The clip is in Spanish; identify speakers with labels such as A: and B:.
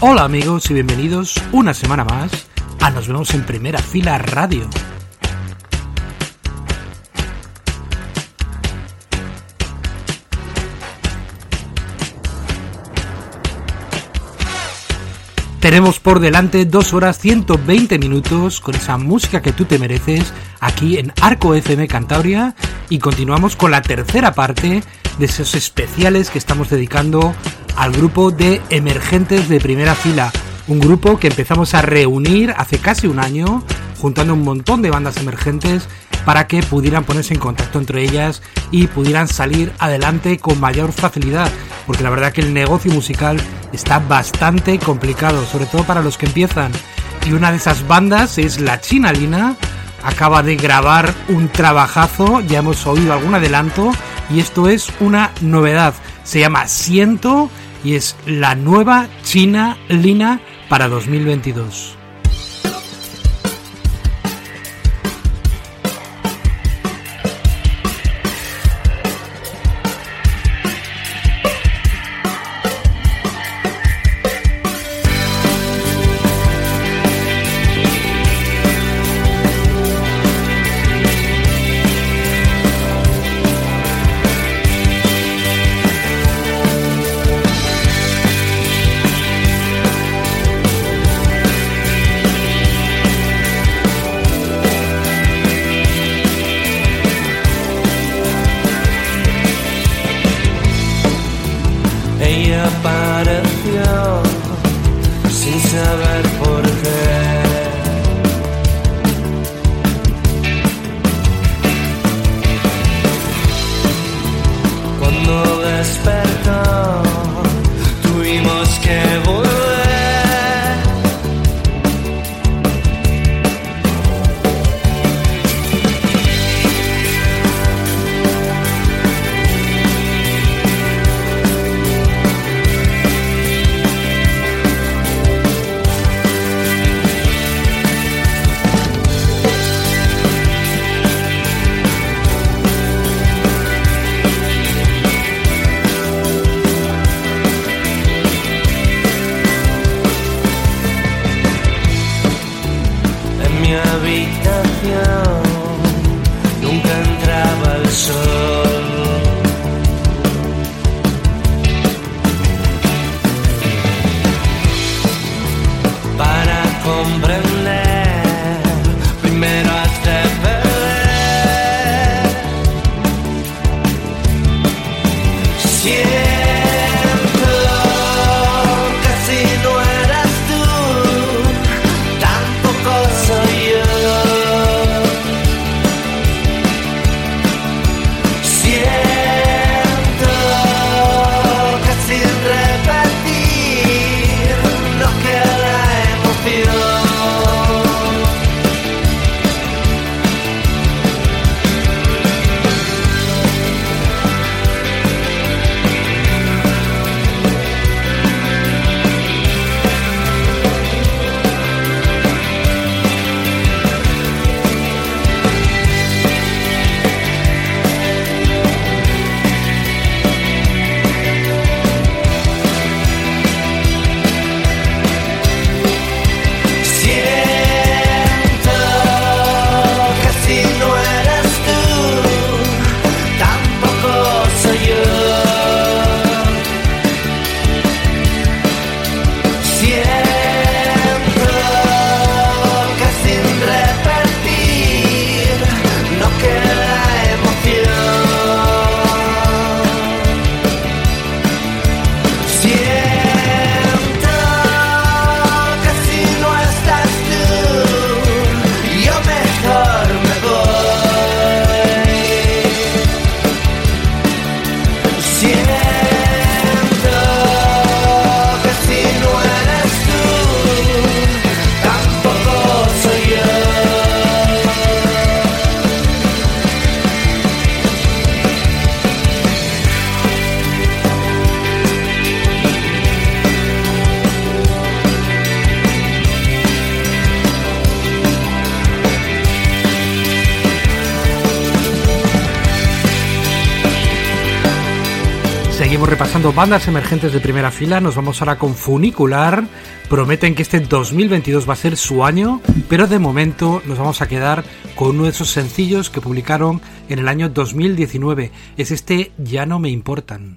A: Hola amigos y bienvenidos una semana más a Nos vemos en primera fila radio. Tenemos por delante 2 horas 120 minutos con esa música que tú te mereces aquí en Arco FM Cantabria y continuamos con la tercera parte de esos especiales que estamos dedicando al grupo de emergentes de primera fila, un grupo que empezamos a reunir hace casi un año, juntando un montón de bandas emergentes para que pudieran ponerse en contacto entre ellas y pudieran salir adelante con mayor facilidad, porque la verdad que el negocio musical está bastante complicado, sobre todo para los que empiezan. Y una de esas bandas es La China Lina, acaba de grabar un trabajazo, ya hemos oído algún adelanto, y esto es una novedad. Se llama Siento y es la nueva China Lina para 2022. Yeah.
B: Seguimos repasando bandas emergentes de primera fila, nos vamos ahora con Funicular. Prometen que este 2022 va a ser su año, pero de momento nos vamos a quedar con uno de esos sencillos que publicaron en el año 2019. Es este Ya no me importan.